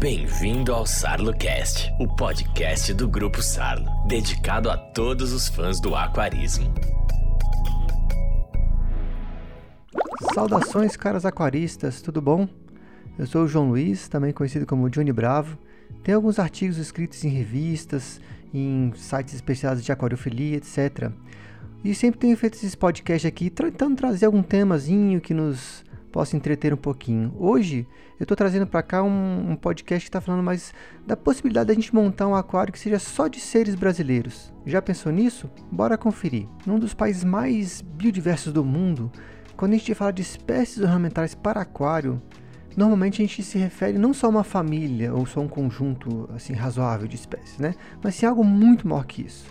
Bem-vindo ao SarloCast, o podcast do Grupo Sarlo, dedicado a todos os fãs do aquarismo. Saudações, caras aquaristas, tudo bom? Eu sou o João Luiz, também conhecido como Johnny Bravo. Tenho alguns artigos escritos em revistas, em sites especializados de aquariofilia, etc. E sempre tenho feito esses podcasts aqui, tentando trazer algum temazinho que nos possa entreter um pouquinho. Hoje eu estou trazendo para cá um, um, podcast que está falando mais da possibilidade da gente montar um aquário que seja só de seres brasileiros. Já pensou nisso? Bora conferir. Num dos países mais biodiversos do mundo, quando a gente fala de espécies ornamentais para aquário, normalmente a gente se refere não só a uma família ou só um conjunto assim razoável de espécies, né? Mas sim algo muito maior que isso.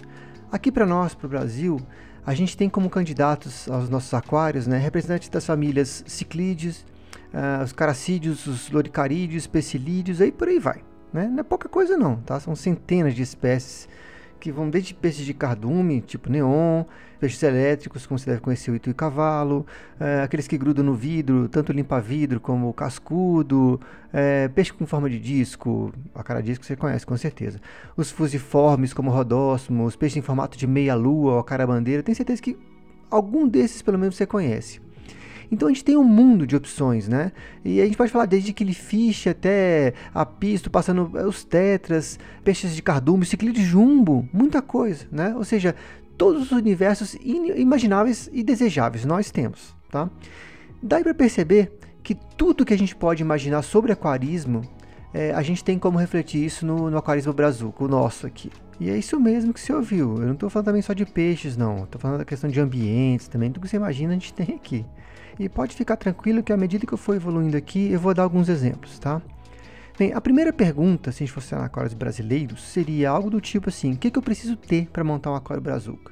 Aqui para nós, para o Brasil, a gente tem como candidatos aos nossos aquários, né, representantes das famílias ciclídeos, uh, os caracídeos, os loricarídeos, pecilídeos, aí por aí vai. Né? Não é pouca coisa não, tá? São centenas de espécies que vão desde peixes de cardume, tipo neon, peixes elétricos, como você deve conhecer o itu e cavalo, é, aqueles que grudam no vidro, tanto limpa-vidro como cascudo, é, peixe com forma de disco, a cara disco você conhece com certeza, os fusiformes como rodósmos, peixes em formato de meia-lua ou a cara bandeira, tenho certeza que algum desses pelo menos você conhece. Então a gente tem um mundo de opções, né? E a gente pode falar desde killifish até apisto, passando os tetras, peixes de cardume, ciclide jumbo, muita coisa, né? Ou seja, todos os universos imagináveis e desejáveis nós temos, tá? Daí para perceber que tudo que a gente pode imaginar sobre aquarismo, é, a gente tem como refletir isso no, no aquarismo brazuco, o nosso aqui. E é isso mesmo que você ouviu. Eu não estou falando também só de peixes, não. Estou falando da questão de ambientes também. Tudo que você imagina a gente tem aqui. E pode ficar tranquilo que à medida que eu for evoluindo aqui, eu vou dar alguns exemplos, tá? Bem, a primeira pergunta, se a gente fosse falar aquários brasileiros, seria algo do tipo assim: o que, que eu preciso ter para montar um aquário brazuca?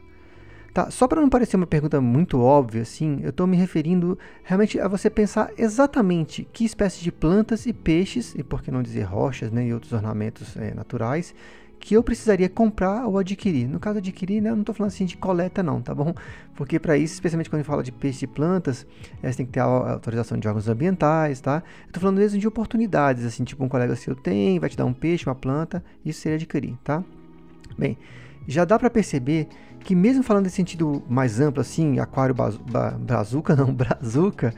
Tá, só para não parecer uma pergunta muito óbvia assim, eu estou me referindo realmente a você pensar exatamente que espécies de plantas e peixes, e por que não dizer rochas né, e outros ornamentos é, naturais, que eu precisaria comprar ou adquirir. No caso adquirir, né, eu não estou falando assim de coleta não, tá bom? Porque para isso, especialmente quando a gente fala de peixe e plantas, é, você tem que ter a autorização de órgãos ambientais, tá? Eu estou falando mesmo de oportunidades, assim, tipo um colega seu tem, vai te dar um peixe, uma planta, isso seria adquirir, tá? Bem, já dá para perceber que mesmo falando em sentido mais amplo, assim, aquário brazuca, não, brazuca,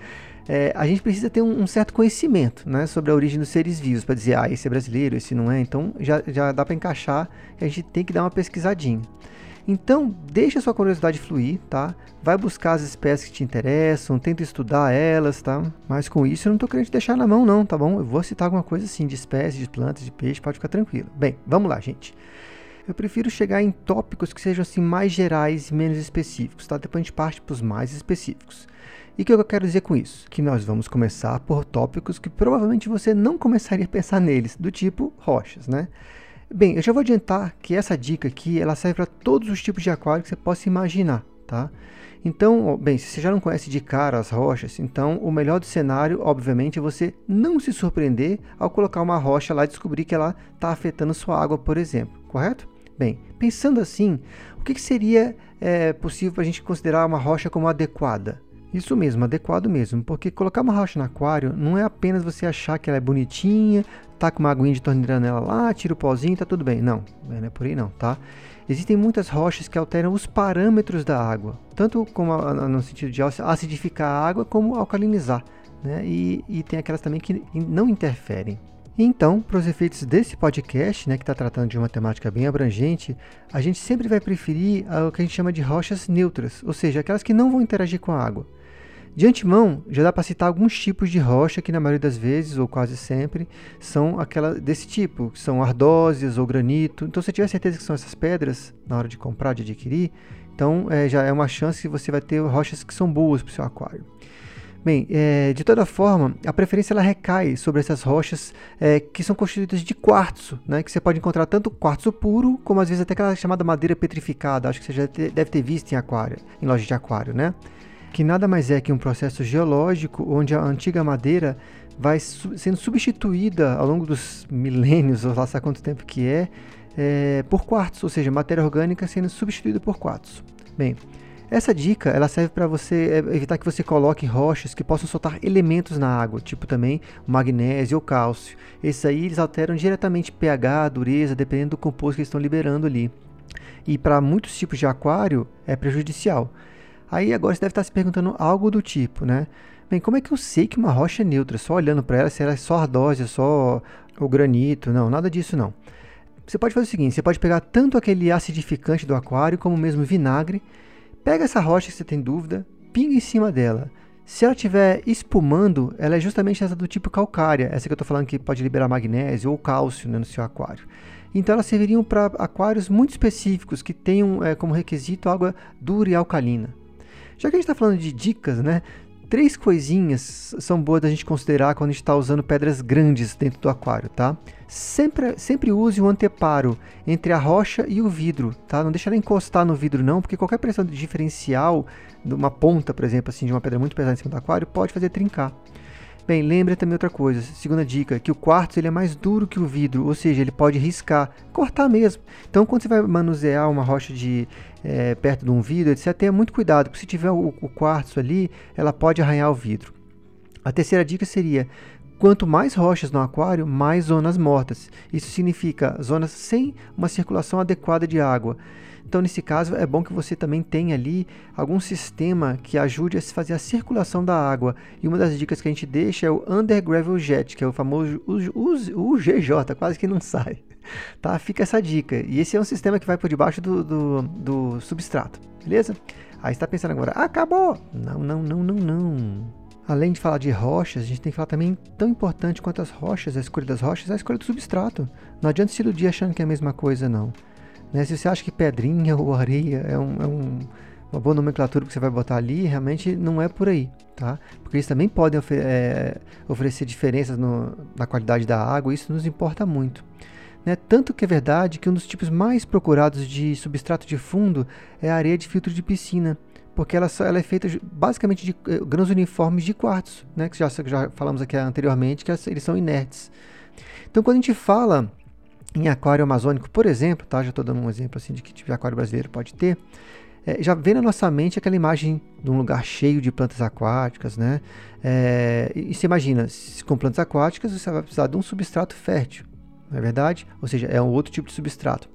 é, a gente precisa ter um, um, certo conhecimento né, sobre a origem dos seres vivos para dizer, ah, esse é brasileiro, esse não é. Então já, já dá para encaixar a gente tem que dar uma pesquisadinha. Então, deixa sua curiosidade fluir, tá? Vai buscar as espécies que te interessam, tenta estudar elas, tá? Mas com isso eu não estou querendo te deixar na mão não, tá bom? Eu vou citar alguma coisa assim de espécies, de plantas, de peixe, pode ficar tranquilo. Bem, vamos lá, gente. Eu prefiro chegar em tópicos que sejam assim mais gerais e menos específicos, tá? Depois a gente parte para os mais específicos. E o que eu quero dizer com isso? Que nós vamos começar por tópicos que provavelmente você não começaria a pensar neles, do tipo rochas, né? Bem, eu já vou adiantar que essa dica aqui ela serve para todos os tipos de aquário que você possa imaginar, tá? Então, bem, se você já não conhece de cara as rochas, então o melhor do cenário, obviamente, é você não se surpreender ao colocar uma rocha lá e descobrir que ela está afetando sua água, por exemplo, correto? Bem, pensando assim, o que, que seria é, possível para a gente considerar uma rocha como adequada? Isso mesmo, adequado mesmo, porque colocar uma rocha no aquário não é apenas você achar que ela é bonitinha, tá com uma aguinha de torneira nela lá, tira o pozinho, tá tudo bem. Não, não é por aí não, tá? Existem muitas rochas que alteram os parâmetros da água, tanto como no sentido de acidificar a água, como alcalinizar, né? E, e tem aquelas também que não interferem. Então, para os efeitos desse podcast, né, que está tratando de uma temática bem abrangente, a gente sempre vai preferir o que a gente chama de rochas neutras, ou seja, aquelas que não vão interagir com a água. De antemão, já dá para citar alguns tipos de rocha que na maioria das vezes, ou quase sempre, são aquela desse tipo, que são ardósias ou granito. Então, se você tiver certeza que são essas pedras na hora de comprar, de adquirir, então é, já é uma chance que você vai ter rochas que são boas para o seu aquário. Bem, é, de toda forma, a preferência ela recai sobre essas rochas é, que são constituídas de quartzo, né, que você pode encontrar tanto quartzo puro, como às vezes até aquela chamada madeira petrificada, acho que você já deve ter visto em aquário, em loja de aquário, né? Que nada mais é que um processo geológico onde a antiga madeira vai su sendo substituída ao longo dos milênios, ou lá sabe quanto tempo que é, é, por quartzo, ou seja, matéria orgânica sendo substituída por quartzo. Bem, Essa dica ela serve para você é, evitar que você coloque rochas que possam soltar elementos na água, tipo também magnésio ou cálcio. Esses aí eles alteram diretamente pH, dureza, dependendo do composto que eles estão liberando ali. E para muitos tipos de aquário é prejudicial. Aí agora você deve estar se perguntando algo do tipo, né? Bem, como é que eu sei que uma rocha é neutra? Só olhando para ela, se ela é só ardósia, só o granito? Não, nada disso não. Você pode fazer o seguinte, você pode pegar tanto aquele acidificante do aquário como mesmo vinagre, pega essa rocha que você tem dúvida, pinga em cima dela. Se ela estiver espumando, ela é justamente essa do tipo calcária, essa que eu estou falando que pode liberar magnésio ou cálcio né, no seu aquário. Então elas serviriam para aquários muito específicos que tenham é, como requisito água dura e alcalina. Já que a gente está falando de dicas, né? Três coisinhas são boas da gente considerar quando a gente está usando pedras grandes dentro do aquário, tá? Sempre, sempre use o anteparo entre a rocha e o vidro, tá? Não deixa ela encostar no vidro não, porque qualquer pressão diferencial de uma ponta, por exemplo, assim, de uma pedra muito pesada em cima do aquário, pode fazer trincar. Bem, lembre também outra coisa, segunda dica, que o quartzo ele é mais duro que o vidro, ou seja, ele pode riscar, cortar mesmo. Então, quando você vai manusear uma rocha de é, perto de um vidro, etc., tenha muito cuidado, porque se tiver o, o quartzo ali, ela pode arranhar o vidro. A terceira dica seria Quanto mais rochas no aquário, mais zonas mortas. Isso significa zonas sem uma circulação adequada de água. Então, nesse caso, é bom que você também tenha ali algum sistema que ajude a fazer a circulação da água. E uma das dicas que a gente deixa é o Under Gravel Jet, que é o famoso UGJ, quase que não sai. Tá? Fica essa dica. E esse é um sistema que vai por debaixo do, do, do substrato, beleza? Aí está pensando agora, acabou! Não, não, não, não, não. Além de falar de rochas, a gente tem que falar também tão importante quanto as rochas, a escolha das rochas, a escolha do substrato. Não adianta se iludir achando que é a mesma coisa, não. Né? Se você acha que pedrinha ou areia é, um, é um, uma boa nomenclatura que você vai botar ali, realmente não é por aí, tá? Porque eles também podem ofer é, oferecer diferenças no, na qualidade da água, e isso nos importa muito. Né? Tanto que é verdade que um dos tipos mais procurados de substrato de fundo é a areia de filtro de piscina, porque ela, ela é feita basicamente de eh, grãos uniformes de quartzo, né? que já, já falamos aqui anteriormente, que eles são inertes. Então, quando a gente fala em aquário amazônico, por exemplo, tá? já estou dando um exemplo assim de que tipo de aquário brasileiro pode ter, é, já vem na nossa mente aquela imagem de um lugar cheio de plantas aquáticas, né? É, e, você imagina, se, com plantas aquáticas você vai precisar de um substrato fértil, não é verdade? Ou seja, é um outro tipo de substrato.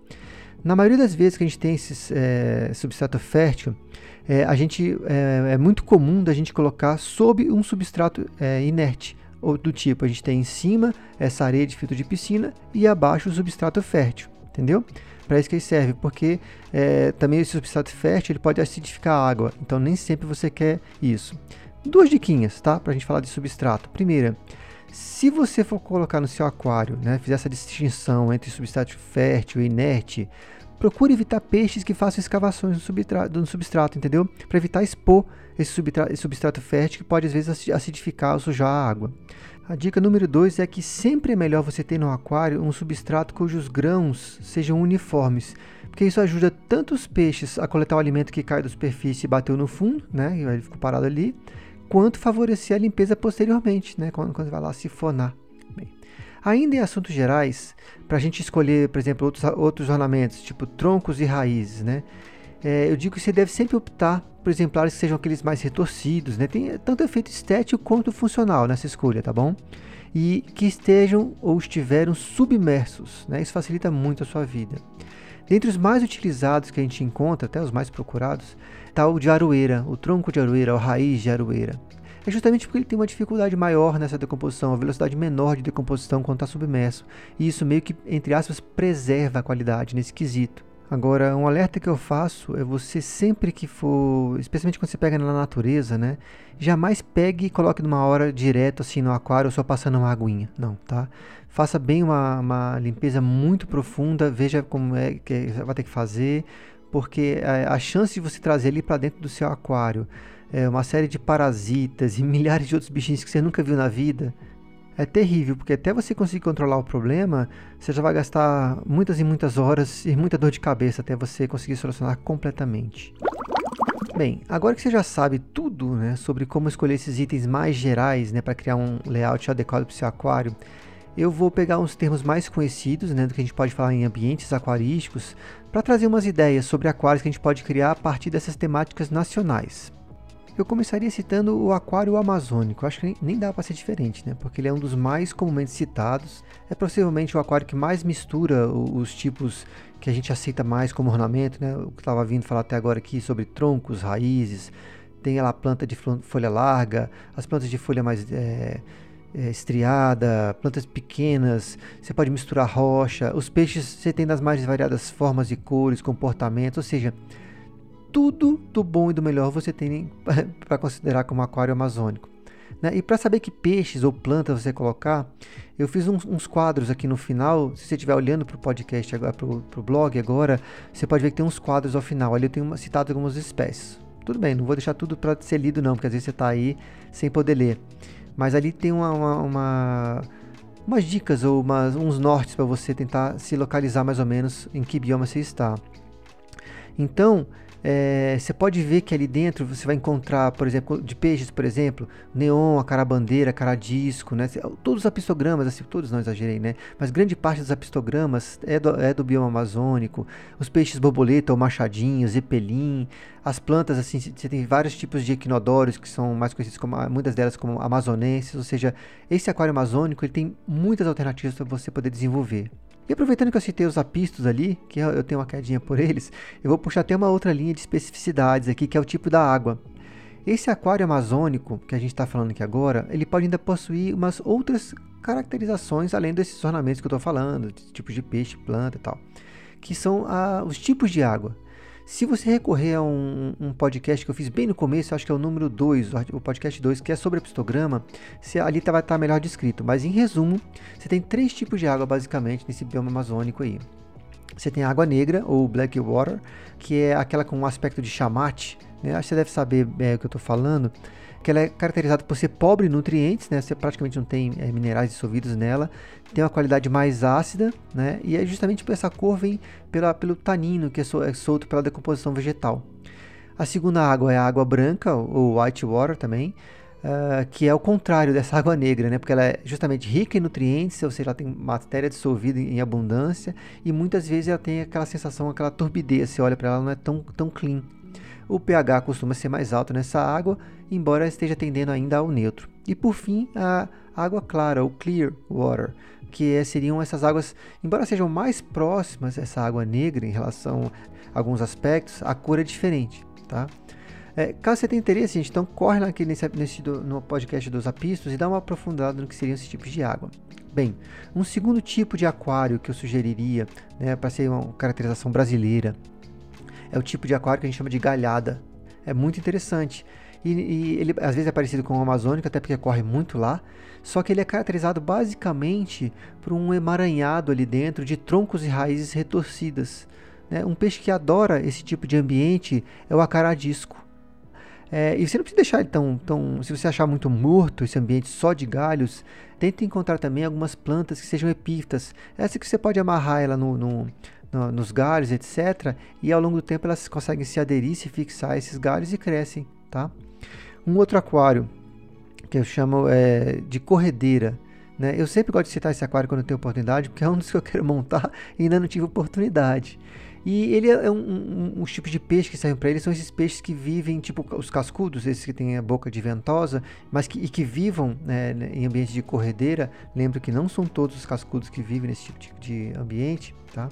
Na maioria das vezes que a gente tem esse é, substrato fértil, é, a gente, é, é, muito comum da gente colocar sob um substrato é, inerte, ou do tipo, a gente tem em cima essa areia de filtro de piscina e abaixo o substrato fértil, entendeu? Para isso que ele serve, porque é, também esse substrato fértil ele pode acidificar a água, então nem sempre você quer isso. Duas diquinhas, tá? Para a gente falar de substrato. Primeira, se você for colocar no seu aquário, né, fizer essa distinção entre substrato fértil e inerte, procure evitar peixes que façam escavações no substrato, no substrato entendeu? Para evitar expor esse substrato, esse substrato fértil que pode às vezes acidificar ou sujar a água. A dica número 2 é que sempre é melhor você ter no aquário um substrato cujos grãos sejam uniformes, porque isso ajuda tanto os peixes a coletar o alimento que cai da superfície e bateu no fundo, né, e ele ficou parado ali, quanto favorecer a limpeza posteriormente, né, quando, quando vai lá sifonar. Ainda em assuntos gerais, para a gente escolher, por exemplo, outros, outros ornamentos, tipo troncos e raízes, né, é, eu digo que você deve sempre optar por exemplares que sejam aqueles mais retorcidos, né? Tem tanto efeito estético quanto funcional nessa escolha, tá bom? E que estejam ou estiveram submersos, né? Isso facilita muito a sua vida. Dentre os mais utilizados que a gente encontra, até os mais procurados, está o de aroeira, o tronco de aroeira, a raiz de aroeira. É justamente porque ele tem uma dificuldade maior nessa decomposição, uma velocidade menor de decomposição quando está submerso. E isso meio que, entre aspas, preserva a qualidade nesse quesito. Agora, um alerta que eu faço é você sempre que for, especialmente quando você pega na natureza, né? Jamais pegue e coloque numa hora direto assim no aquário só passando uma aguinha. Não, tá? Faça bem uma, uma limpeza muito profunda, veja como é que vai ter que fazer, porque a, a chance de você trazer ali para dentro do seu aquário é, uma série de parasitas e milhares de outros bichinhos que você nunca viu na vida, é terrível, porque até você conseguir controlar o problema, você já vai gastar muitas e muitas horas e muita dor de cabeça até você conseguir solucionar completamente. Bem, agora que você já sabe tudo né, sobre como escolher esses itens mais gerais né, para criar um layout adequado para o seu aquário, eu vou pegar uns termos mais conhecidos, né, do que a gente pode falar em ambientes aquarísticos, para trazer umas ideias sobre aquários que a gente pode criar a partir dessas temáticas nacionais. Eu começaria citando o aquário amazônico, acho que nem dá para ser diferente, né? Porque ele é um dos mais comumente citados. É possivelmente o aquário que mais mistura os tipos que a gente aceita mais como ornamento, né? O que estava vindo falar até agora aqui sobre troncos, raízes, tem lá a planta de folha larga, as plantas de folha mais é, é, estriada, plantas pequenas, você pode misturar rocha, os peixes você tem das mais variadas formas e cores, comportamentos, ou seja, tudo do bom e do melhor você tem para considerar como aquário amazônico. Né? E para saber que peixes ou plantas você colocar, eu fiz uns, uns quadros aqui no final. Se você estiver olhando para o podcast agora, para o blog agora, você pode ver que tem uns quadros ao final. Ali eu tenho citado algumas espécies. Tudo bem, não vou deixar tudo para ser lido não, porque às vezes você está aí sem poder ler. Mas ali tem uma, uma, uma umas dicas ou umas, uns nortes para você tentar se localizar mais ou menos em que bioma você está. Então, é, você pode ver que ali dentro você vai encontrar, por exemplo, de peixes, por exemplo, neon, a carabandeira, caradisco, né? Todos os apistogramas, assim, todos não exagerei, né? Mas grande parte dos apistogramas é do, é do bioma amazônico. Os peixes borboleta ou machadinho, zeppelin, as plantas, assim, você tem vários tipos de equinodórios que são mais conhecidos como, muitas delas como amazonenses, ou seja, esse aquário amazônico ele tem muitas alternativas para você poder desenvolver. E aproveitando que eu citei os apistos ali, que eu tenho uma quedinha por eles, eu vou puxar até uma outra linha de especificidades aqui, que é o tipo da água. Esse aquário amazônico que a gente está falando aqui agora, ele pode ainda possuir umas outras caracterizações além desses ornamentos que eu estou falando, tipos de peixe, planta e tal, que são ah, os tipos de água. Se você recorrer a um, um, podcast que eu fiz bem no começo, acho que é o número 2, o podcast 2, que é sobre pistograma, se, ali tá, vai estar tá melhor descrito. Mas em resumo, você tem três tipos de água basicamente nesse bioma amazônico aí. Você tem a água negra, ou black water, que é aquela com um aspecto de chamate. Né? Acho que você deve saber é, o que eu estou falando que ela é caracterizada por ser pobre em nutrientes, né? Você praticamente não tem é, minerais dissolvidos nela, tem uma qualidade mais ácida, né? E é justamente por essa cor vem pela, pelo tanino que é, é solto pela decomposição vegetal. A segunda água é a água branca, ou white water também, uh, que é o contrário dessa água negra, né? Porque ela é justamente rica em nutrientes, ou seja, ela tem matéria dissolvida em, em abundância e muitas vezes ela tem aquela sensação, aquela turbidez. Você olha para ela, não é tão, tão clean. O pH costuma ser mais alto nessa água, embora esteja tendendo ainda ao neutro. E por fim, a água clara, o clear water, que é, seriam essas águas, embora sejam mais próximas essa água negra em relação a alguns aspectos, a cor é diferente, tá? É, caso você tenha interesse, gente, então corre lá aqui nesse, nesse no podcast dos apistos e dá uma aprofundada no que seriam esses tipos de água. Bem, um segundo tipo de aquário que eu sugeriria, né, para ser uma caracterização brasileira, é o tipo de aquário que a gente chama de galhada. É muito interessante. E, e, ele às vezes é parecido com o amazônico, até porque corre muito lá. Só que ele é caracterizado basicamente por um emaranhado ali dentro de troncos e raízes retorcidas. Né? Um peixe que adora esse tipo de ambiente é o acaradisco. É, e você não precisa deixar ele tão, tão. Se você achar muito morto esse ambiente só de galhos, tente encontrar também algumas plantas que sejam epífitas. Essa que você pode amarrar ela no, no, no, nos galhos, etc. E ao longo do tempo elas conseguem se aderir, se fixar a esses galhos e crescem, tá? Um outro aquário que eu chamo é, de corredeira. Né? Eu sempre gosto de citar esse aquário quando eu tenho oportunidade, porque é um dos que eu quero montar e ainda não tive oportunidade. E ele é um, um, um tipo de peixe que servem para ele, são esses peixes que vivem, tipo os cascudos, esses que têm a boca de ventosa, mas que, e que vivam né, em ambiente de corredeira. Lembro que não são todos os cascudos que vivem nesse tipo de, de ambiente, tá?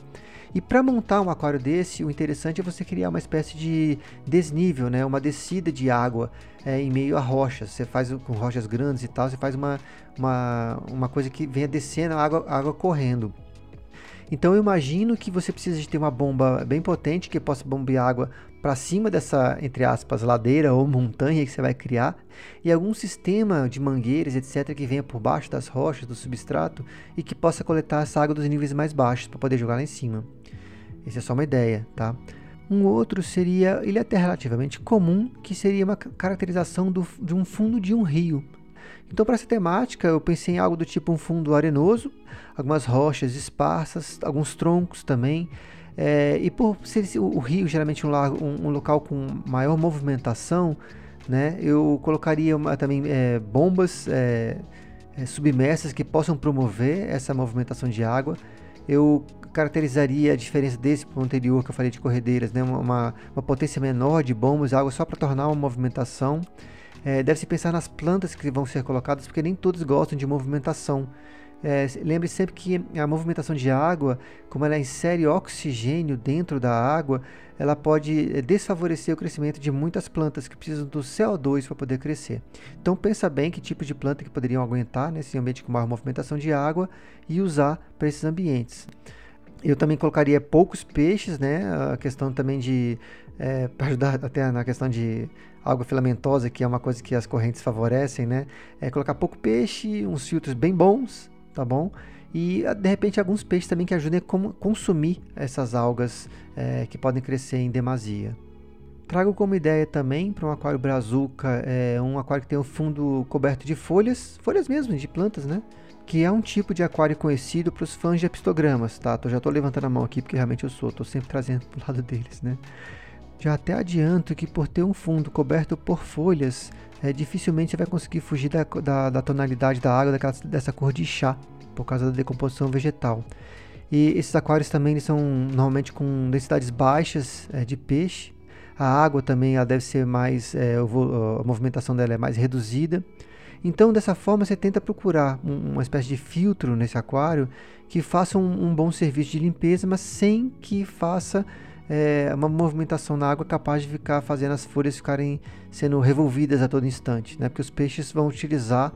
E para montar um aquário desse, o interessante é você criar uma espécie de desnível, né? uma descida de água é, em meio a rochas. Você faz com rochas grandes e tal, você faz uma, uma, uma coisa que venha descendo a água, a água correndo. Então eu imagino que você precisa de ter uma bomba bem potente que possa bombear água para cima dessa, entre aspas, ladeira ou montanha que você vai criar, e algum sistema de mangueiras, etc., que venha por baixo das rochas, do substrato, e que possa coletar essa água dos níveis mais baixos para poder jogar lá em cima. Essa é só uma ideia, tá? Um outro seria, ele é até relativamente comum, que seria uma caracterização do, de um fundo de um rio. Então, para essa temática, eu pensei em algo do tipo um fundo arenoso, algumas rochas esparsas, alguns troncos também. É, e por ser o, rio geralmente um, um, um, local com maior movimentação, né, eu colocaria uma, também é, bombas é, é, submersas que possam promover essa movimentação de água. Eu caracterizaria a diferença desse para o anterior que eu falei de corredeiras, né? uma, uma potência menor de bombas água só para tornar uma movimentação. É, Deve-se pensar nas plantas que vão ser colocadas, porque nem todos gostam de movimentação. É, lembre sempre que a movimentação de água, como ela insere oxigênio dentro da água, ela pode é, desfavorecer o crescimento de muitas plantas que precisam do CO2 para poder crescer. Então pensa bem que tipo de planta que poderiam aguentar nesse ambiente com maior movimentação de água e usar para esses ambientes. Eu também colocaria poucos peixes, né? A questão também de é, para ajudar até na questão de água filamentosa, que é uma coisa que as correntes favorecem, né? É colocar pouco peixe, uns filtros bem bons, tá bom? E de repente alguns peixes também que ajudem a consumir essas algas é, que podem crescer em demasia. Trago como ideia também para um aquário brazuca, é, um aquário que tem o fundo coberto de folhas, folhas mesmo, de plantas, né? Que é um tipo de aquário conhecido para os fãs de epistogramas, tá? Tô, já estou levantando a mão aqui porque realmente eu sou, estou sempre trazendo para o lado deles, né? Já até adianto que por ter um fundo coberto por folhas, é, dificilmente você vai conseguir fugir da, da, da tonalidade da água daquela, dessa cor de chá, por causa da decomposição vegetal. E esses aquários também são normalmente com densidades baixas é, de peixe. A água também ela deve ser mais, é, a movimentação dela é mais reduzida. Então, dessa forma, você tenta procurar um, uma espécie de filtro nesse aquário que faça um, um bom serviço de limpeza, mas sem que faça é, uma movimentação na água capaz de ficar fazendo as folhas ficarem sendo revolvidas a todo instante, né? Porque os peixes vão utilizar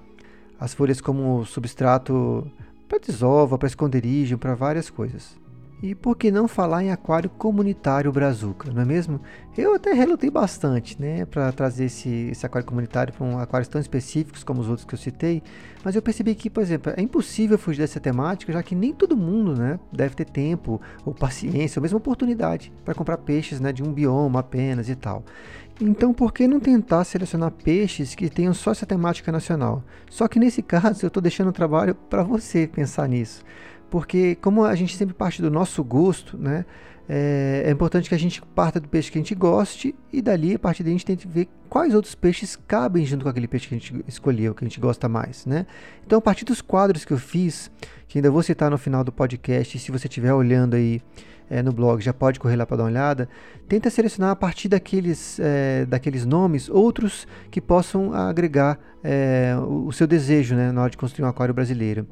as folhas como substrato para desova, para esconderijo, para várias coisas. E por que não falar em aquário comunitário brazuca, não é mesmo? Eu até relutei bastante, né, para trazer esse, esse aquário comunitário para um aquários tão específicos como os outros que eu citei, mas eu percebi que, por exemplo, é impossível fugir dessa temática, já que nem todo mundo, né, deve ter tempo ou paciência ou mesmo oportunidade para comprar peixes, né, de um bioma apenas e tal. Então, por que não tentar selecionar peixes que tenham só essa temática nacional? Só que nesse caso, eu estou deixando o trabalho para você pensar nisso porque como a gente sempre parte do nosso gosto, né, é, é, importante que a gente parta do peixe que a gente goste e dali, a partir daí, a gente tente ver quais outros peixes cabem junto com aquele peixe que a gente escolheu, que a gente gosta mais, né? Então, a partir dos quadros que eu fiz, que ainda vou citar no final do podcast, se você estiver olhando aí é, no blog, já pode correr lá para dar uma olhada, tenta selecionar a partir daqueles, é, daqueles nomes outros que possam agregar é, o, o, seu desejo né, na hora de construir um aquário brasileiro.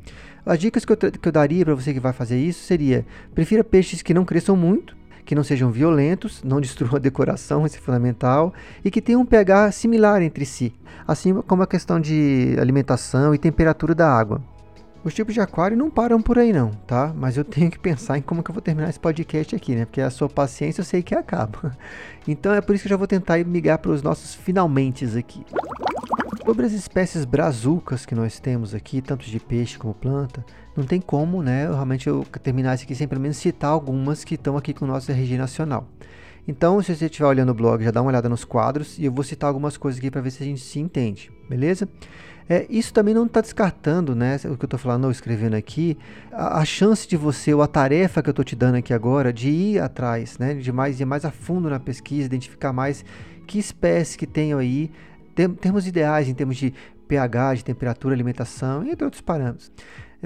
As dicas que eu, que eu daria para você que vai fazer isso seria: prefira peixes que não cresçam muito, que não sejam violentos, não destruam a decoração, isso é fundamental, e que tenham um pH similar entre si, assim como a questão de alimentação e temperatura da água. Os tipos de aquário não param por aí não, tá? Mas eu tenho que pensar em como que eu vou terminar esse podcast aqui, né? Porque a sua paciência eu sei que acaba. Então é por isso que eu já vou tentar migrar para os nossos finalmente aqui. Sobre as espécies brazucas que nós temos aqui, tanto de peixe como planta, não tem como, né, realmente eu terminar isso aqui sem pelo menos citar algumas que estão aqui com o nosso RG nacional. Então, se você estiver olhando o blog, já dá uma olhada nos quadros e eu vou citar algumas coisas aqui para ver se a gente se entende, beleza? É, isso também não está descartando, né, o que eu estou falando ou escrevendo aqui, a, a, chance de você, ou a tarefa que eu estou te dando aqui agora, de ir atrás, né, de mais ir mais a fundo na pesquisa, identificar mais que espécies que tenham aí, tem, termos ideais em termos de pH, de temperatura, alimentação, entre outros parâmetros.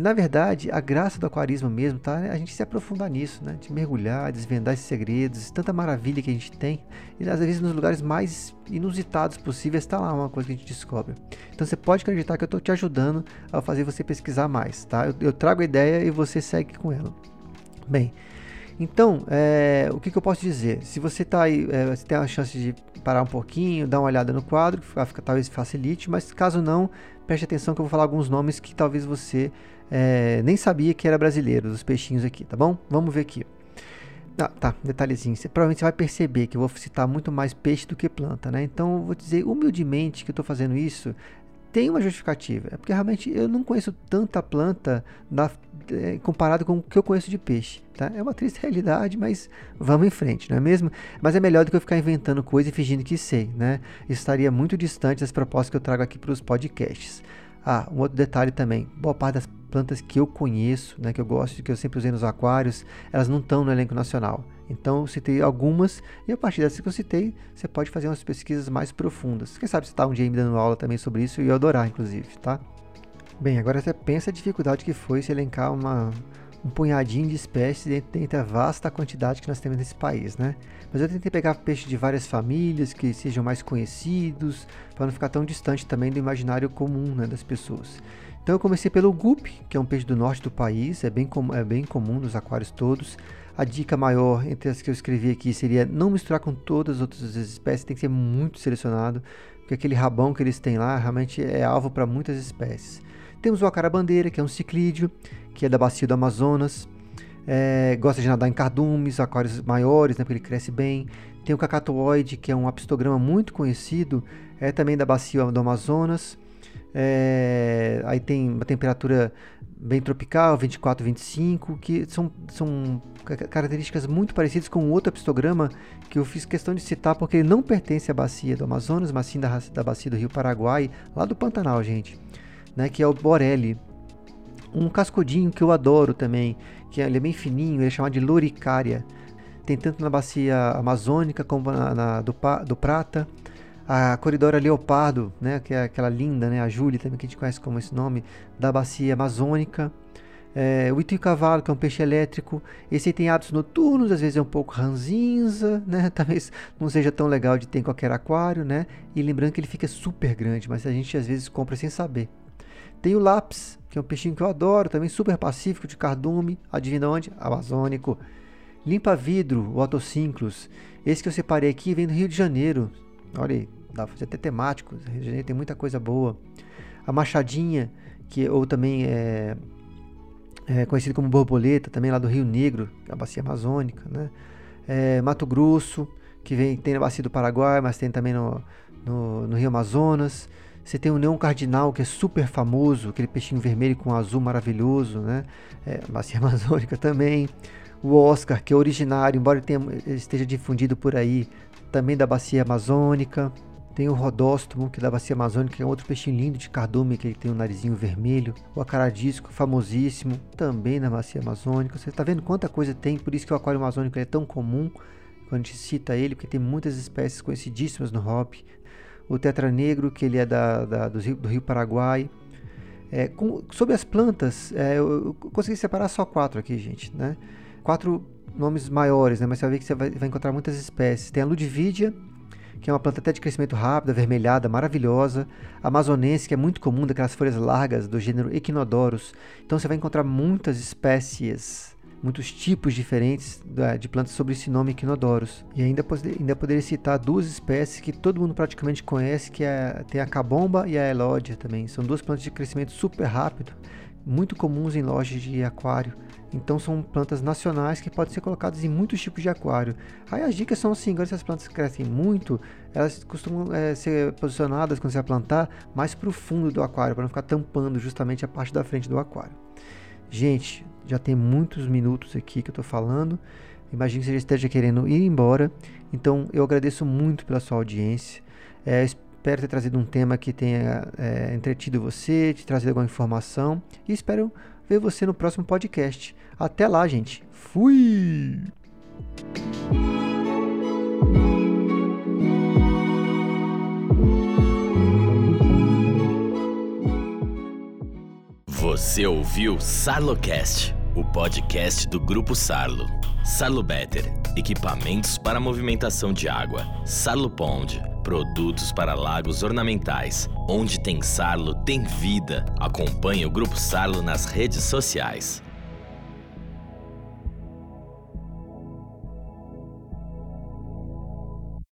Na verdade, a graça do aquarismo mesmo tá a gente se aprofundar nisso, né? De mergulhar, desvendar esses segredos, tanta maravilha que a gente tem. E às vezes nos lugares mais inusitados possíveis está lá uma coisa que a gente descobre. Então você pode acreditar que eu estou te ajudando a fazer você pesquisar mais, tá? Eu, eu trago a ideia e você segue com ela. Bem, então, é, o que, que, eu posso dizer? Se você tá aí, é, você tem a chance de parar um pouquinho, dar uma olhada no quadro, que talvez facilite, mas caso não, preste atenção que eu vou falar alguns nomes que talvez você é, nem sabia que era brasileiro, dos peixinhos aqui, tá bom? Vamos ver aqui. Ah, tá, detalhezinho. Você, provavelmente vai perceber que eu vou citar muito mais peixe do que planta, né? Então, eu vou dizer humildemente que eu estou fazendo isso tem uma justificativa. É porque realmente eu não conheço tanta planta na, é, comparado com o que eu conheço de peixe. Tá? É uma triste realidade, mas vamos em frente, não é mesmo? Mas é melhor do que eu ficar inventando coisa e fingindo que sei, né? Estaria muito distante das propostas que eu trago aqui para os podcasts. Ah, um outro detalhe também. Boa parte das plantas que eu conheço, né, que eu gosto, que eu sempre usei nos aquários, elas não estão no elenco nacional. Então eu citei algumas e a partir dessas que eu citei, você pode fazer umas pesquisas mais profundas. Quem sabe você está um dia me dando aula também sobre isso e eu adorar, inclusive, tá? Bem, agora você pensa a dificuldade que foi se elencar uma, um punhadinho de espécies dentro, da vasta quantidade que nós temos nesse país, né? Mas eu tentei pegar peixes de várias famílias que sejam mais conhecidos, para não ficar tão distante também do imaginário comum né, das pessoas. Então eu comecei pelo guppy, que é um peixe do norte do país, é bem, com, é bem comum nos aquários todos. A dica maior entre as que eu escrevi aqui seria não misturar com todas as outras espécies, tem que ser muito selecionado, porque aquele rabão que eles têm lá realmente é alvo para muitas espécies. Temos o acarabandeira, que é um ciclídeo, que é da bacia do Amazonas. É, gosta de nadar em cardumes, aquários maiores, né, porque ele cresce bem. Tem o cacatoide, que é um apistograma muito conhecido, é também da bacia do Amazonas. É, aí tem uma temperatura bem tropical, 24, 25, que são, são características muito parecidas com outro apistograma que eu fiz questão de citar porque ele não pertence à bacia do Amazonas, mas sim da, da bacia do Rio Paraguai, lá do Pantanal, gente, né, que é o Borelli. Um cascudinho que eu adoro também, que é, ele é bem fininho, ele é chamado de Loricária. Tem tanto na bacia amazônica como na, na do, do Prata a Corridora Leopardo, né, que é aquela linda, né, a Júlia também que a gente conhece como esse nome, da bacia amazônica. É, o Itu Cavalo, que é um peixe elétrico. Esse tem hábitos noturnos, às vezes é um pouco ranzinza, né? Talvez não seja tão legal de ter em qualquer aquário, né? E lembrando que ele fica super grande, mas a gente às vezes compra sem saber. Tem o Lápis, que é um peixinho que eu adoro, também super pacífico, de cardume. Adivinha onde? Amazônico. Limpa vidro, o Otocinclus. Esse que eu separei aqui vem do Rio de Janeiro. Olha aí, dá pra fazer até temático. Tem muita coisa boa. A Machadinha, que ou também é, é conhecido como borboleta, também lá do Rio Negro, a bacia amazônica, né? É, Mato Grosso, que vem, tem na bacia do Paraguai, mas tem também no, no, no Rio Amazonas. Você tem o neon cardinal, que é super famoso, aquele peixinho vermelho com azul maravilhoso, né? É, bacia amazônica também. O Oscar, que é originário, embora tenha, esteja difundido por aí, também da bacia amazônica. Tem o rodóstomo, que é da bacia amazônica, que é outro peixinho lindo de cardume, que tem um narizinho vermelho. O acaradisco, famosíssimo, também na bacia amazônica. Você está vendo quanta coisa tem, por isso que o aquário amazônico é tão comum quando a gente cita ele, porque tem muitas espécies conhecidíssimas no hobby. O tetra negro, que ele é da, da do, rio, do, rio, Paraguai. É, com, sobre as plantas, é, eu, eu, consegui separar só quatro aqui, gente, né? Quatro nomes maiores, né? Mas você vai ver que você vai, vai encontrar muitas espécies. Tem a Ludvigia, que é uma planta até de crescimento rápido, avermelhada, maravilhosa. Amazonense, que é muito comum, daquelas folhas largas do gênero Echinodorus. Então você vai encontrar muitas espécies, muitos tipos diferentes de plantas sobre esse nome Echinodorus. E ainda, ainda poderia citar duas espécies que todo mundo praticamente conhece, que é, tem a cabomba e a elódia também. São duas plantas de crescimento super rápido, muito comuns em lojas de aquário. Então são plantas nacionais que podem ser colocadas em muitos tipos de aquário. Aí as dicas são assim, agora essas plantas crescem muito, elas costumam é, ser posicionadas quando você plantar mais para o fundo do aquário, para não ficar tampando justamente a parte da frente do aquário. Gente, já tem muitos minutos aqui que eu estou falando. Imagino que você já esteja querendo ir embora. Então eu agradeço muito pela sua audiência. É, espero ter trazido um tema que tenha é, entretido você, te trazido alguma informação. E espero ver você no próximo podcast. Até lá, gente. Fui! Você ouviu Sarlocast, o podcast do Grupo Sarlo. Sarlo Better, equipamentos para movimentação de água. Sarlo Pond, produtos para lagos ornamentais. Onde tem Sarlo, tem vida. Acompanhe o Grupo Sarlo nas redes sociais.